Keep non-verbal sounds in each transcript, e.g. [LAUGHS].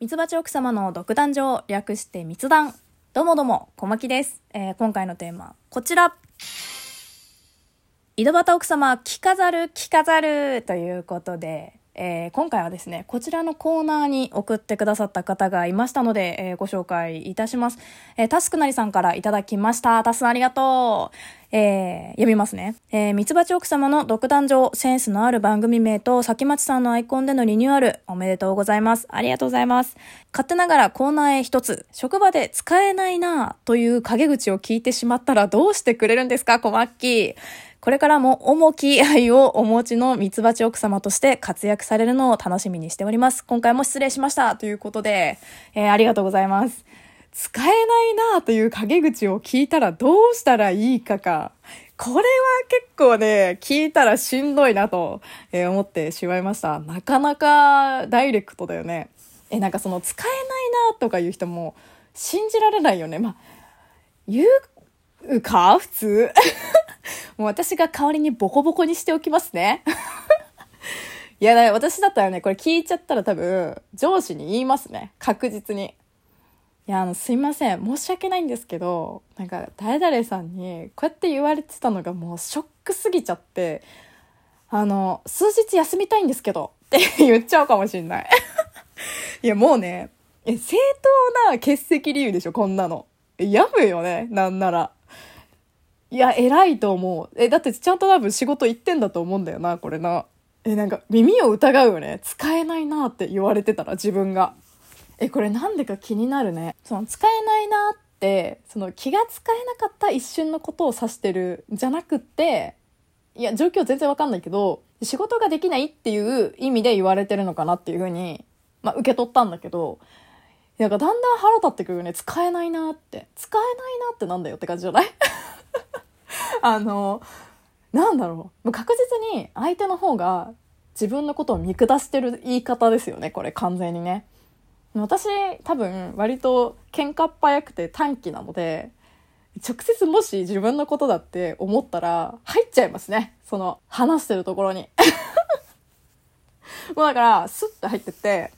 ミツバチ奥様の独壇場、略して密談。どうもどうも、小牧です。えー今回のテーマ、こちら。井戸端奥様、着飾る、着飾るということで、えー今回はですね、こちらのコーナーに送ってくださった方がいましたので、えーご紹介いたします。えータスクなりさんからいただきました。タスありがとう。えー読みますね。えー、ミツバチ奥様の独壇場、センスのある番組名と、先町さんのアイコンでのリニューアル、おめでとうございます。ありがとうございます。勝手ながらコーナーへ一つ、職場で使えないなという陰口を聞いてしまったらどうしてくれるんですか、小マッキー。これからも重き愛をお持ちのミツバチ奥様として活躍されるのを楽しみにしております。今回も失礼しました。ということで、えーありがとうございます。使えないなという陰口を聞いたらどうしたらいいかか。これは結構ね、聞いたらしんどいなと、思ってしまいました。なかなかダイレクトだよね。え、なんかその使えないなとかいう人も信じられないよね。まあ、言うか？普通。もう私が代わりにボコボコにしておきますね。[LAUGHS] いや、だ私だったらね、これ聞いちゃったら多分、上司に言いますね。確実に。いや、あの、すいません。申し訳ないんですけど、なんか、誰々さんに、こうやって言われてたのがもうショックすぎちゃって、あの、数日休みたいんですけど、って言っちゃうかもしんない。[LAUGHS] いや、もうね、正当な欠席理由でしょ、こんなの。やむよね、なんなら。いや、偉いと思う。え、だってちゃんと多分仕事行ってんだと思うんだよな、これな。え、なんか耳を疑うよね。使えないなって言われてたら、自分が。え、これなんでか気になるね。その使えないなって、その気が使えなかった一瞬のことを指してるじゃなくって、いや、状況全然わかんないけど、仕事ができないっていう意味で言われてるのかなっていうふうに、まあ受け取ったんだけど、なんかだんだん腹立ってくるよね。使えないなって。使えないなってなんだよって感じじゃない？[LAUGHS] あの、なんだろう。確実に相手の方が自分のことを見下してる言い方ですよね。これ完全にね。私多分割と喧嘩っ早くて短気なので、直接もし自分のことだって思ったら入っちゃいますね。その話してるところに。[LAUGHS] もうだからスッと入ってって、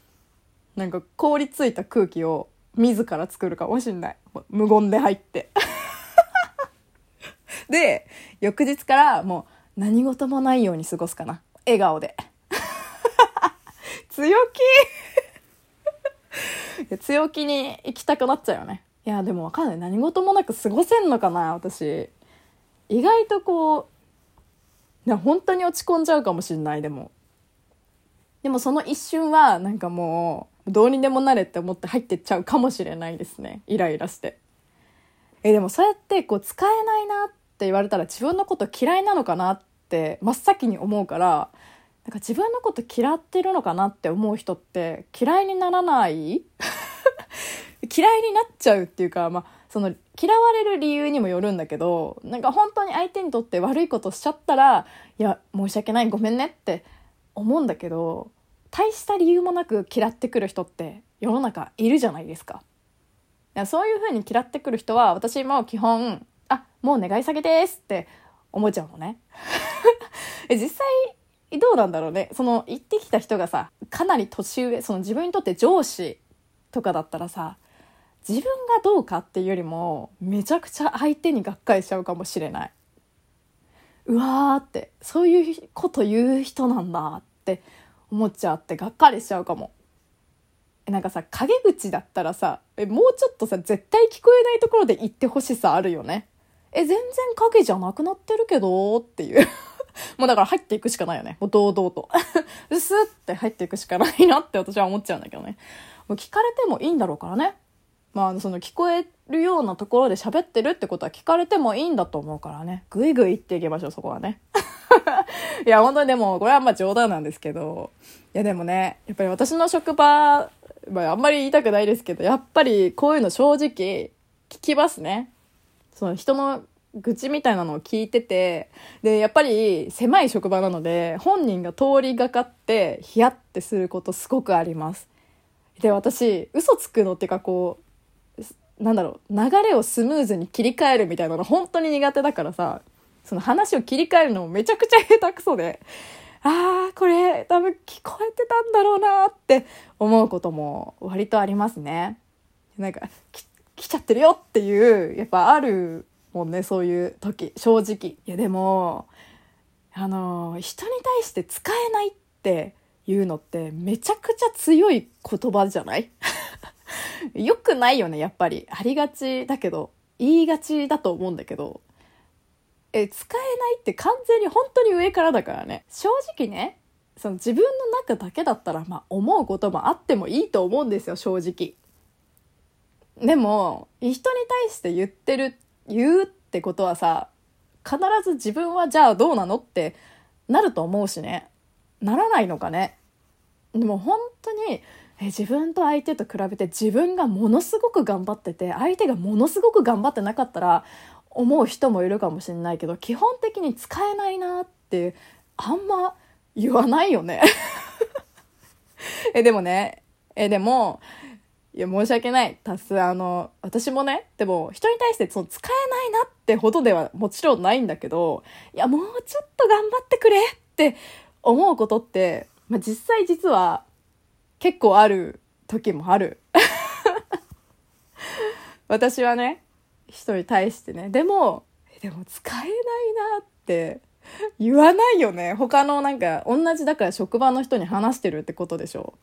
なんか凍りついた空気を自ら作るかもしんない。無言で入って。で、翌日からもう何事もないように過ごすかな。笑顔で。[LAUGHS] 強気 [LAUGHS] 強気に行きたくなっちゃうよね。いや、でもわかんない。何事もなく過ごせんのかな、私。意外とこう、な本当に落ち込んじゃうかもしんない、でも。でもその一瞬は、なんかもう、どうにでもなれって思って入ってっちゃうかもしれないですね。イライラして。え、でもそうやってこう使えないなっって言われたら自分のこと嫌いなのかなって真っ先に思うから、なんか自分のこと嫌ってるのかなって思う人って嫌いにならない [LAUGHS] 嫌いになっちゃうっていうか、まあ、その嫌われる理由にもよるんだけど、なんか本当に相手にとって悪いことしちゃったら、いや、申し訳ない、ごめんねって思うんだけど、大した理由もなく嫌ってくる人って世の中いるじゃないですか。そういう風に嫌ってくる人は私も基本もう願い下げですって思っちゃうのね。[LAUGHS] え実際どうなんだろうね。その言ってきた人がさかなり年上その自分にとって上司とかだったらさ自分がどうかっていうよりもめちゃくちゃ相手にがっかりしちゃうかもしれない。うわーってそういうこと言う人なんだって思っちゃってがっかりしちゃうかも。えなんかさ陰口だったらさえもうちょっとさ絶対聞こえないところで言ってほしさあるよね。え全然影じゃなくなってるけどっていう [LAUGHS] もうだから入っていくしかないよねもう堂々と [LAUGHS] スッって入っていくしかないなって私は思っちゃうんだけどねもう聞かれてもいいんだろうからねまあ、その聞こえるようなところで喋ってるってことは聞かれてもいいんだと思うからね。ぐいぐい言っていきましょう、そこはね。[LAUGHS] いや、本当にでも、これはまあ冗談なんですけど、いやでもね、やっぱり私の職場、まああんまり言いたくないですけど、やっぱりこういうの正直聞きますね。その人の愚痴みたいなのを聞いてて、で、やっぱり狭い職場なので、本人が通りがかってヒヤってすることすごくあります。で、私、嘘つくのっていうかこう、なんだろう、流れをスムーズに切り替えるみたいなの本当に苦手だからさ、その話を切り替えるのもめちゃくちゃ下手くそで、ああ、これ多分聞こえてたんだろうなって思うことも割とありますね。なんか、来ちゃってるよっていう、やっぱあるもんね、そういう時、正直。いやでも、あの、人に対して使えないっていうのってめちゃくちゃ強い言葉じゃない？[LAUGHS] よくないよね、やっぱり。ありがちだけど、言いがちだと思うんだけど、え、使えないって完全に本当に上からだからね。正直ね、その自分の中だけだったら、まあ思うこともあってもいいと思うんですよ、正直。でも、人に対して言ってる、言うってことはさ、必ず自分はじゃあどうなのってなると思うしね。ならないのかね。でも本当に、え自分と相手と比べて自分がものすごく頑張ってて相手がものすごく頑張ってなかったら思う人もいるかもしれないけど基本的に使えないなってあんま言わないよね [LAUGHS] えでもねえでもいや申し訳ない多数あの私もねでも人に対してその使えないなってほどではもちろんないんだけどいやもうちょっと頑張ってくれって思うことって、まあ、実際実は結構ある時もある [LAUGHS] 私はね人に対してね。でも、でも使えないなって言わないよね。他のなんか、同じだから職場の人に話してるってことでしょ。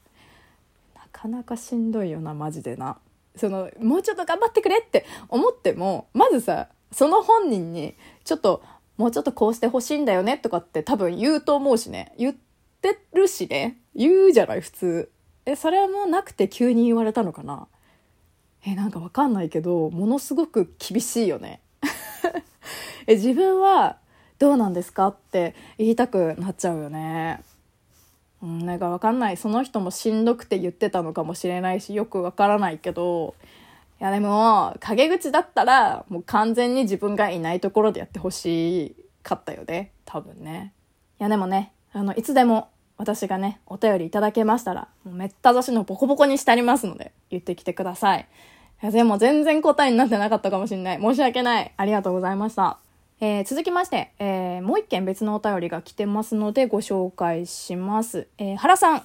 かなかしんどいよな、マジでな。その、もうちょっと頑張ってくれって思っても、まずさ、その本人に、ちょっと、もうちょっとこうしてほしいんだよねとかって多分言うと思うしね。言ってるしね。言うじゃない、普通。え、それもなくて急に言われたのかなえなんかわかんないけどものすごく厳しいよね [LAUGHS] え自分はどうなんですかって言いたくなっちゃうよねうん、なんかわかんないその人もしんどくて言ってたのかもしれないしよくわからないけどいやでも陰口だったらもう完全に自分がいないところでやってほしかったよね多分ねいやでもねあのいつでも私がねお便りいただけましたらもうめった刺しのボコボコにしてありますので言ってきてくださいいや、でも全然答えになってなかったかもしれない。申し訳ない。ありがとうございました。えー、続きまして、えー、もう一件別のお便りが来てますのでご紹介します。えー、原さん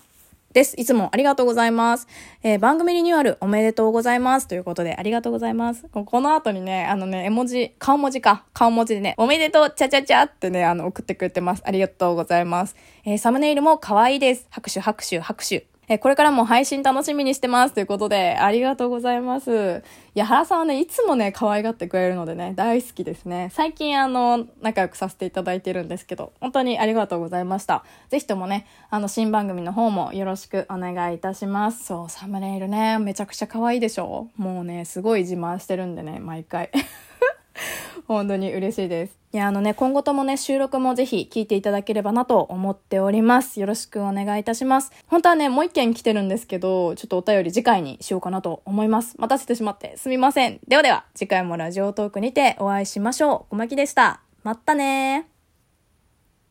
です。いつもありがとうございます。えー、番組リニューアルおめでとうございます。ということで、ありがとうございます。この後にね、あのね、絵文字、顔文字か。顔文字でね、おめでとう、ちゃちゃちゃってね、あの、送ってくれてます。ありがとうございます。えー、サムネイルも可愛いです。拍手、拍手、拍手。えこれからも配信楽しみにしてますということで、ありがとうございます。いや、原さんはね、いつもね、可愛がってくれるのでね、大好きですね。最近あの、仲良くさせていただいてるんですけど、本当にありがとうございました。ぜひともね、あの、新番組の方もよろしくお願いいたします。そう、サムネイルね、めちゃくちゃ可愛いでしょ？もうね、すごい自慢してるんでね、毎回。本当に嬉しいです。いや、あのね、今後ともね、収録もぜひ聞いていただければなと思っております。よろしくお願いいたします。本当はね、もう一件来てるんですけど、ちょっとお便り次回にしようかなと思います。待たせてしまってすみません。ではでは、次回もラジオトークにてお会いしましょう。小牧でした。まったね